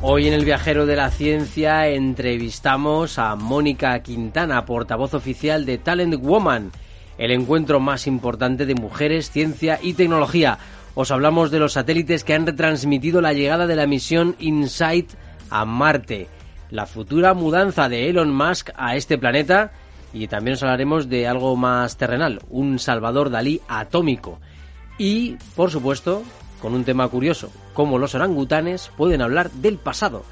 Hoy en el Viajero de la Ciencia entrevistamos a Mónica Quintana, portavoz oficial de Talent Woman, el encuentro más importante de mujeres, ciencia y tecnología. Os hablamos de los satélites que han retransmitido la llegada de la misión InSight a Marte, la futura mudanza de Elon Musk a este planeta y también os hablaremos de algo más terrenal, un Salvador Dalí atómico. Y, por supuesto, con un tema curioso, cómo los orangutanes pueden hablar del pasado.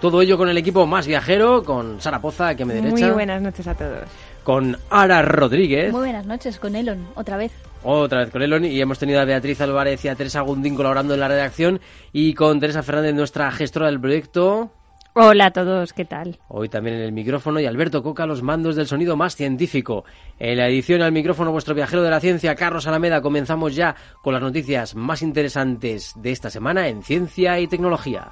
Todo ello con el equipo más viajero, con Sara Poza, a mi derecha. Muy buenas noches a todos. Con Ara Rodríguez. Muy buenas noches, con Elon, otra vez. Otra vez con Elon y hemos tenido a Beatriz Álvarez y a Teresa Gundín colaborando en la redacción y con Teresa Fernández, nuestra gestora del proyecto. Hola a todos, ¿qué tal? Hoy también en el micrófono y Alberto Coca los mandos del sonido más científico. En la edición al micrófono vuestro viajero de la ciencia, Carlos Alameda, comenzamos ya con las noticias más interesantes de esta semana en ciencia y tecnología.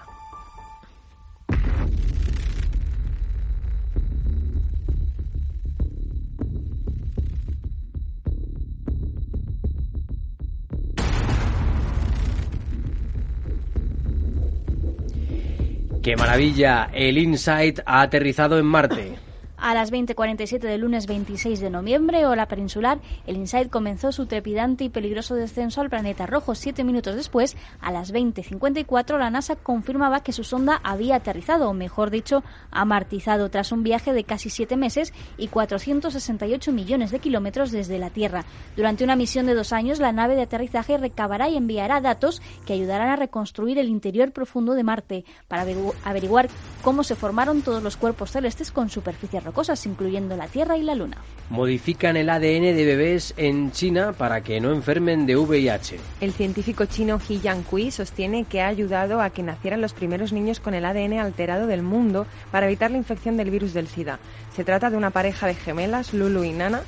¡Qué maravilla! El InSight ha aterrizado en Marte. A las 20.47 del lunes 26 de noviembre, hora peninsular, el InSight comenzó su trepidante y peligroso descenso al planeta rojo. Siete minutos después, a las 20.54, la NASA confirmaba que su sonda había aterrizado, o mejor dicho, amartizado, tras un viaje de casi siete meses y 468 millones de kilómetros desde la Tierra. Durante una misión de dos años, la nave de aterrizaje recabará y enviará datos que ayudarán a reconstruir el interior profundo de Marte, para averiguar cómo se formaron todos los cuerpos celestes con superficie roja cosas, incluyendo la Tierra y la Luna. Modifican el ADN de bebés en China para que no enfermen de VIH. El científico chino He Jiankui sostiene que ha ayudado a que nacieran los primeros niños con el ADN alterado del mundo para evitar la infección del virus del SIDA. Se trata de una pareja de gemelas, Lulu y Nana,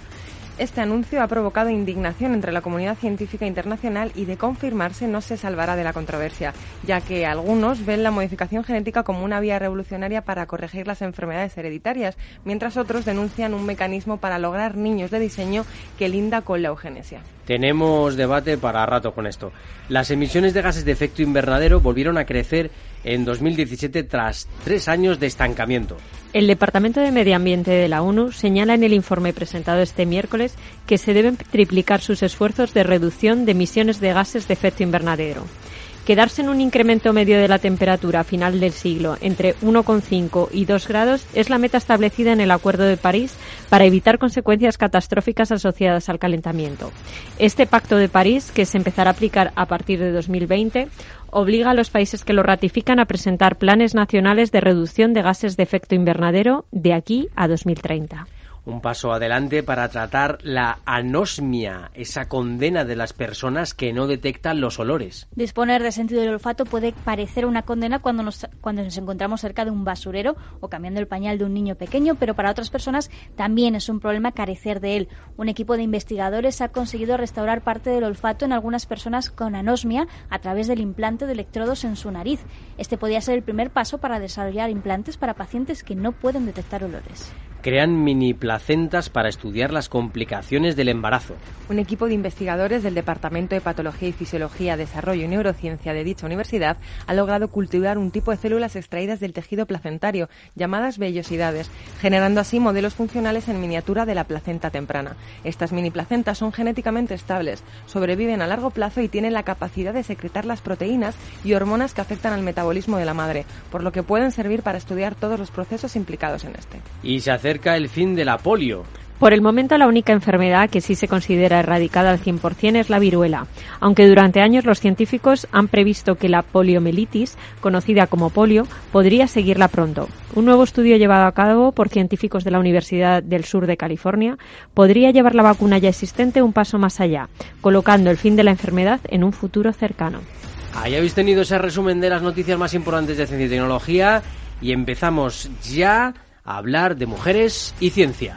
este anuncio ha provocado indignación entre la comunidad científica internacional y de confirmarse no se salvará de la controversia, ya que algunos ven la modificación genética como una vía revolucionaria para corregir las enfermedades hereditarias, mientras otros denuncian un mecanismo para lograr niños de diseño que linda con la eugenesia. Tenemos debate para rato con esto. Las emisiones de gases de efecto invernadero volvieron a crecer en 2017 tras tres años de estancamiento. El Departamento de Medio Ambiente de la ONU señala en el informe presentado este miércoles que se deben triplicar sus esfuerzos de reducción de emisiones de gases de efecto invernadero. Quedarse en un incremento medio de la temperatura a final del siglo entre 1,5 y 2 grados es la meta establecida en el Acuerdo de París para evitar consecuencias catastróficas asociadas al calentamiento. Este Pacto de París, que se empezará a aplicar a partir de 2020, obliga a los países que lo ratifican a presentar planes nacionales de reducción de gases de efecto invernadero de aquí a 2030 un paso adelante para tratar la anosmia, esa condena de las personas que no detectan los olores. Disponer de sentido del olfato puede parecer una condena cuando nos, cuando nos encontramos cerca de un basurero o cambiando el pañal de un niño pequeño, pero para otras personas también es un problema carecer de él. Un equipo de investigadores ha conseguido restaurar parte del olfato en algunas personas con anosmia a través del implante de electrodos en su nariz. Este podría ser el primer paso para desarrollar implantes para pacientes que no pueden detectar olores crean mini placentas para estudiar las complicaciones del embarazo. Un equipo de investigadores del Departamento de Patología y Fisiología, Desarrollo y Neurociencia de dicha universidad ha logrado cultivar un tipo de células extraídas del tejido placentario, llamadas vellosidades, generando así modelos funcionales en miniatura de la placenta temprana. Estas mini placentas son genéticamente estables, sobreviven a largo plazo y tienen la capacidad de secretar las proteínas y hormonas que afectan al metabolismo de la madre, por lo que pueden servir para estudiar todos los procesos implicados en este. Y se hace cerca el fin de la polio. Por el momento, la única enfermedad que sí se considera erradicada al 100% es la viruela, aunque durante años los científicos han previsto que la poliomielitis, conocida como polio, podría seguirla pronto. Un nuevo estudio llevado a cabo por científicos de la Universidad del Sur de California podría llevar la vacuna ya existente un paso más allá, colocando el fin de la enfermedad en un futuro cercano. Ahí habéis tenido ese resumen de las noticias más importantes de ciencia y tecnología y empezamos ya hablar de mujeres y ciencia.